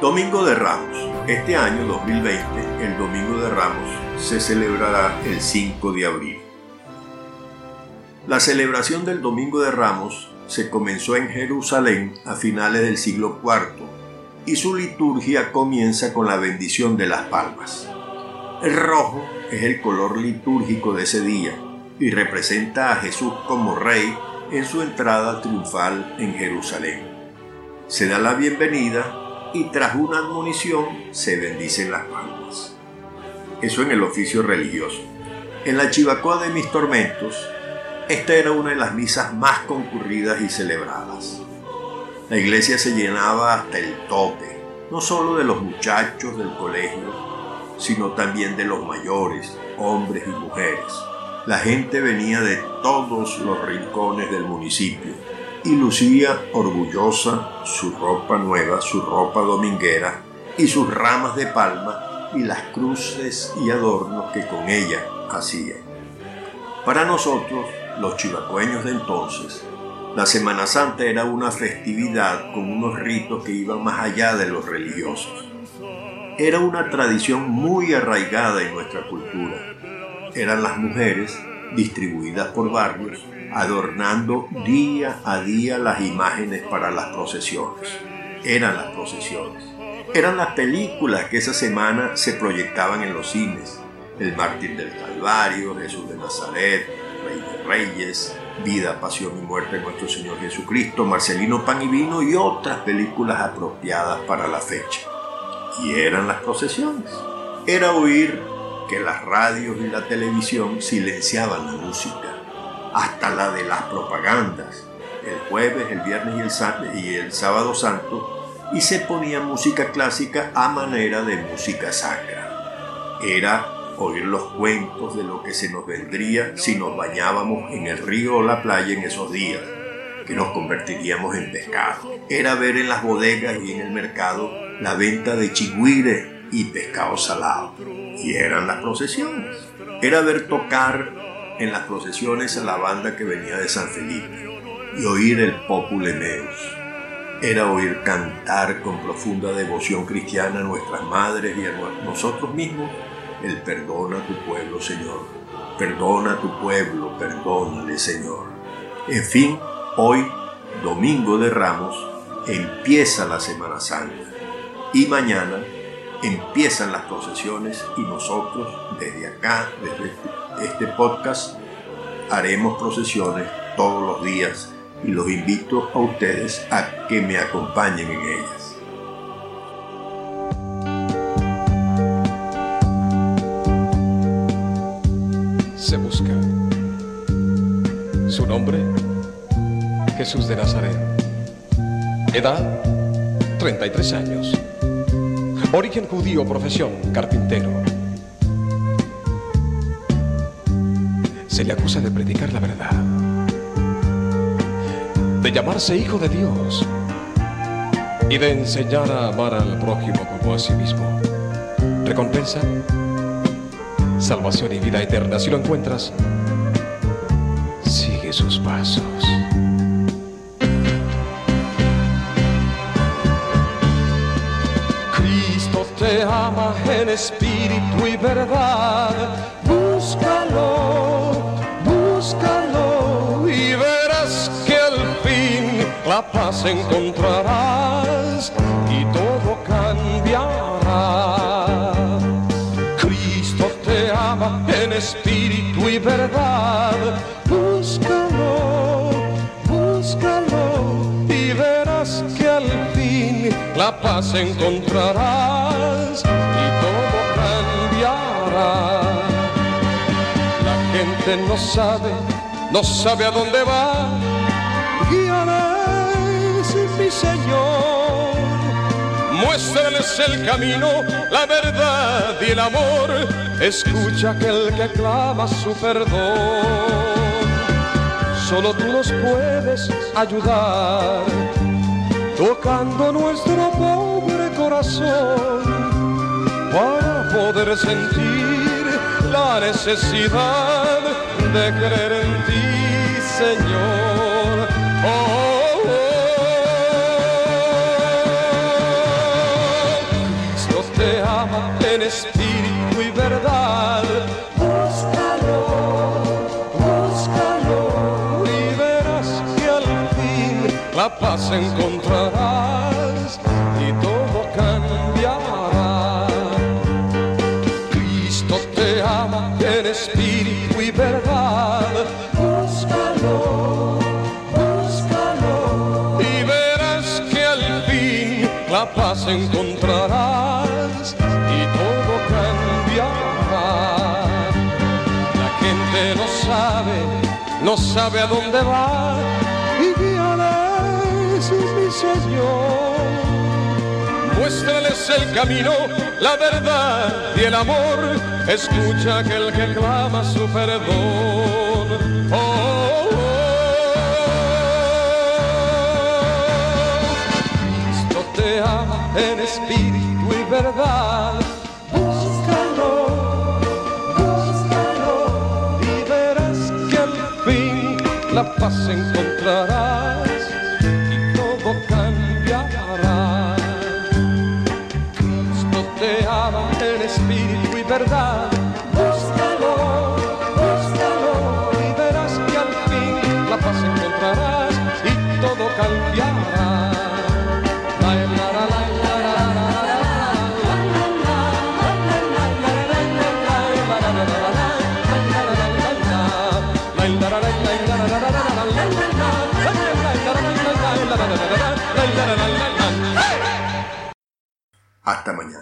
Domingo de Ramos. Este año 2020, el Domingo de Ramos se celebrará el 5 de abril. La celebración del Domingo de Ramos se comenzó en Jerusalén a finales del siglo IV y su liturgia comienza con la bendición de las palmas. El rojo es el color litúrgico de ese día y representa a Jesús como rey en su entrada triunfal en Jerusalén. Se da la bienvenida y tras una admonición se bendicen las palmas. Eso en el oficio religioso. En la Chivacoa de mis tormentos, esta era una de las misas más concurridas y celebradas. La iglesia se llenaba hasta el tope, no solo de los muchachos del colegio, sino también de los mayores, hombres y mujeres. La gente venía de todos los rincones del municipio y lucía orgullosa su ropa nueva, su ropa dominguera y sus ramas de palma y las cruces y adornos que con ella hacían. Para nosotros, los chivacueños de entonces, la Semana Santa era una festividad con unos ritos que iban más allá de los religiosos. Era una tradición muy arraigada en nuestra cultura. Eran las mujeres, distribuidas por barrios, adornando día a día las imágenes para las procesiones. Eran las procesiones. Eran las películas que esa semana se proyectaban en los cines. El mártir del Calvario, Jesús de Nazaret, Rey de Reyes, Vida, Pasión y Muerte de nuestro Señor Jesucristo, Marcelino Pan y Vino y otras películas apropiadas para la fecha. Y eran las procesiones. Era oír que las radios y la televisión silenciaban la música hasta la de las propagandas, el jueves, el viernes y el, y el sábado santo, y se ponía música clásica a manera de música sacra. Era oír los cuentos de lo que se nos vendría si nos bañábamos en el río o la playa en esos días, que nos convertiríamos en pescado. Era ver en las bodegas y en el mercado la venta de chigüire y pescado salado. Y eran las procesiones. Era ver tocar en las procesiones a la banda que venía de San Felipe y oír el Popule Meus. Era oír cantar con profunda devoción cristiana a nuestras madres y a nosotros mismos el perdona a tu pueblo, Señor. Perdona a tu pueblo, perdónale, Señor. En fin, hoy, domingo de Ramos, empieza la Semana Santa y mañana empiezan las procesiones y nosotros desde acá, desde este podcast, haremos procesiones todos los días y los invito a ustedes a que me acompañen en ellas. Se busca. Su nombre, Jesús de Nazaret. Edad, 33 años. Origen judío, profesión, carpintero. Se le acusa de predicar la verdad, de llamarse hijo de Dios y de enseñar a amar al prójimo como a sí mismo. Recompensa, salvación y vida eterna. Si lo encuentras, sigue sus pasos. Ama en espíritu y verdad. Búscalo, búscalo y verás que al fin la paz encontrarás y todo cambiará. Cristo te ama en espíritu y verdad. Búscalo, búscalo la paz encontrarás. no sabe, no sabe a dónde va. Guíales, mi Señor. Muéstrales el camino, la verdad y el amor. Escucha aquel que clama su perdón. Solo tú nos puedes ayudar, tocando nuestro pobre corazón para poder sentir la necesidad de creer en ti, Señor. Oh, oh, en espíritu y verdad. La paz encontrarás y todo cambiará. Cristo te ama en espíritu y verdad. Búscalo, búscalo. y verás que al fin la paz encontrarás y todo cambiará. La gente no sabe, no sabe a dónde va guíales, mi Señor. Muéstrales el camino, la verdad y el amor. Escucha aquel que clama su perdón. Oh, oh, oh. Cristo te ama en espíritu y verdad. La paz encontrarás Hasta mañana.